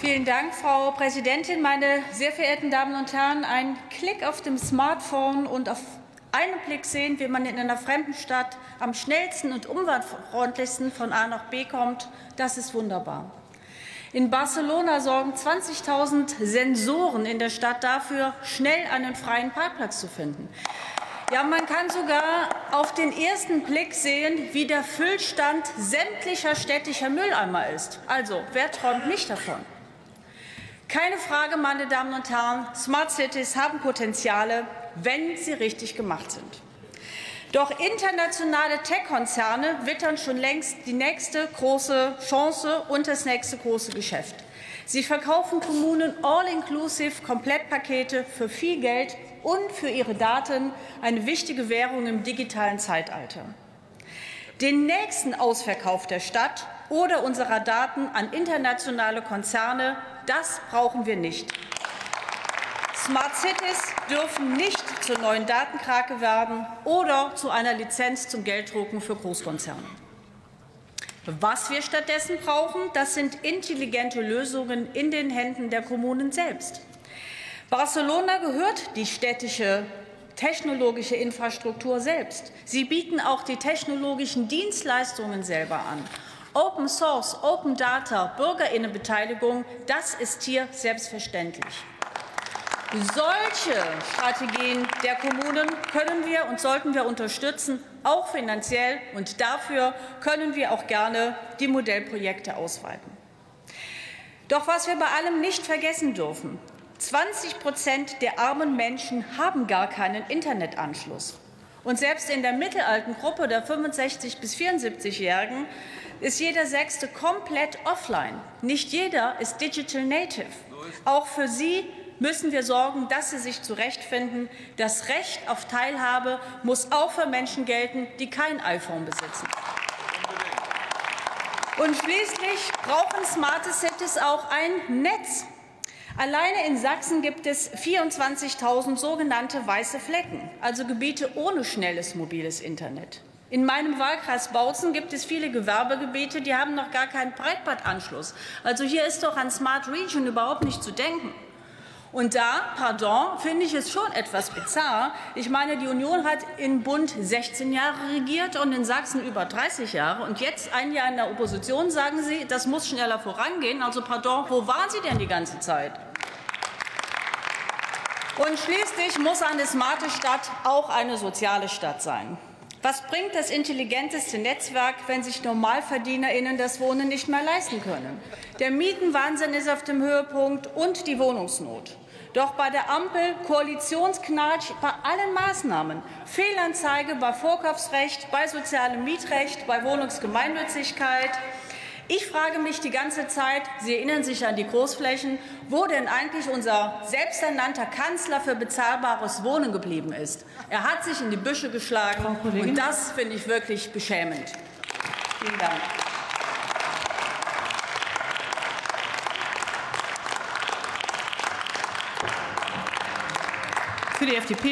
Vielen Dank, Frau Präsidentin. Meine sehr verehrten Damen und Herren, ein Klick auf dem Smartphone und auf einen Blick sehen, wie man in einer fremden Stadt am schnellsten und umweltfreundlichsten von A nach B kommt, das ist wunderbar. In Barcelona sorgen 20.000 Sensoren in der Stadt dafür, schnell einen freien Parkplatz zu finden. Ja, man kann sogar auf den ersten Blick sehen, wie der Füllstand sämtlicher städtischer Mülleimer ist. Also, wer träumt nicht davon? Keine Frage, meine Damen und Herren, Smart Cities haben Potenziale, wenn sie richtig gemacht sind. Doch internationale Tech-Konzerne wittern schon längst die nächste große Chance und das nächste große Geschäft. Sie verkaufen Kommunen all-inclusive Komplettpakete für viel Geld und für ihre Daten eine wichtige Währung im digitalen Zeitalter. Den nächsten Ausverkauf der Stadt oder unserer Daten an internationale Konzerne das brauchen wir nicht. Smart Cities dürfen nicht zur neuen Datenkrake werden oder zu einer Lizenz zum Gelddrucken für Großkonzerne. Was wir stattdessen brauchen, das sind intelligente Lösungen in den Händen der Kommunen selbst. Barcelona gehört die städtische technologische Infrastruktur selbst. Sie bieten auch die technologischen Dienstleistungen selber an. Open Source, Open Data, Bürgerinnenbeteiligung, das ist hier selbstverständlich. Solche Strategien der Kommunen können wir und sollten wir unterstützen, auch finanziell. Und dafür können wir auch gerne die Modellprojekte ausweiten. Doch was wir bei allem nicht vergessen dürfen, 20 Prozent der armen Menschen haben gar keinen Internetanschluss. Und selbst in der mittelalten Gruppe der 65- bis 74-Jährigen ist jeder Sechste komplett offline. Nicht jeder ist Digital Native. Auch für sie müssen wir sorgen, dass sie sich zurechtfinden. Das Recht auf Teilhabe muss auch für Menschen gelten, die kein iPhone besitzen. Und schließlich brauchen smarte Cities auch ein Netz. Alleine in Sachsen gibt es 24.000 sogenannte weiße Flecken, also Gebiete ohne schnelles mobiles Internet. In meinem Wahlkreis Bautzen gibt es viele Gewerbegebiete, die haben noch gar keinen Breitbandanschluss. Also hier ist doch an Smart Region überhaupt nicht zu denken. Und da, pardon, finde ich es schon etwas bizarr. Ich meine, die Union hat in Bund 16 Jahre regiert und in Sachsen über 30 Jahre. Und jetzt, ein Jahr in der Opposition, sagen Sie, das muss schneller vorangehen. Also, pardon, wo waren Sie denn die ganze Zeit? Und schließlich muss eine smarte Stadt auch eine soziale Stadt sein. Was bringt das intelligenteste Netzwerk, wenn sich NormalverdienerInnen das Wohnen nicht mehr leisten können? Der Mietenwahnsinn ist auf dem Höhepunkt und die Wohnungsnot. Doch bei der Ampel Koalitionsknatsch bei allen Maßnahmen. Fehlanzeige bei Vorkaufsrecht, bei sozialem Mietrecht, bei Wohnungsgemeinnützigkeit. Ich frage mich die ganze Zeit, Sie erinnern sich an die Großflächen, wo denn eigentlich unser selbsternannter Kanzler für bezahlbares Wohnen geblieben ist. Er hat sich in die Büsche geschlagen, und das finde ich wirklich beschämend. Vielen Dank. Für die FDP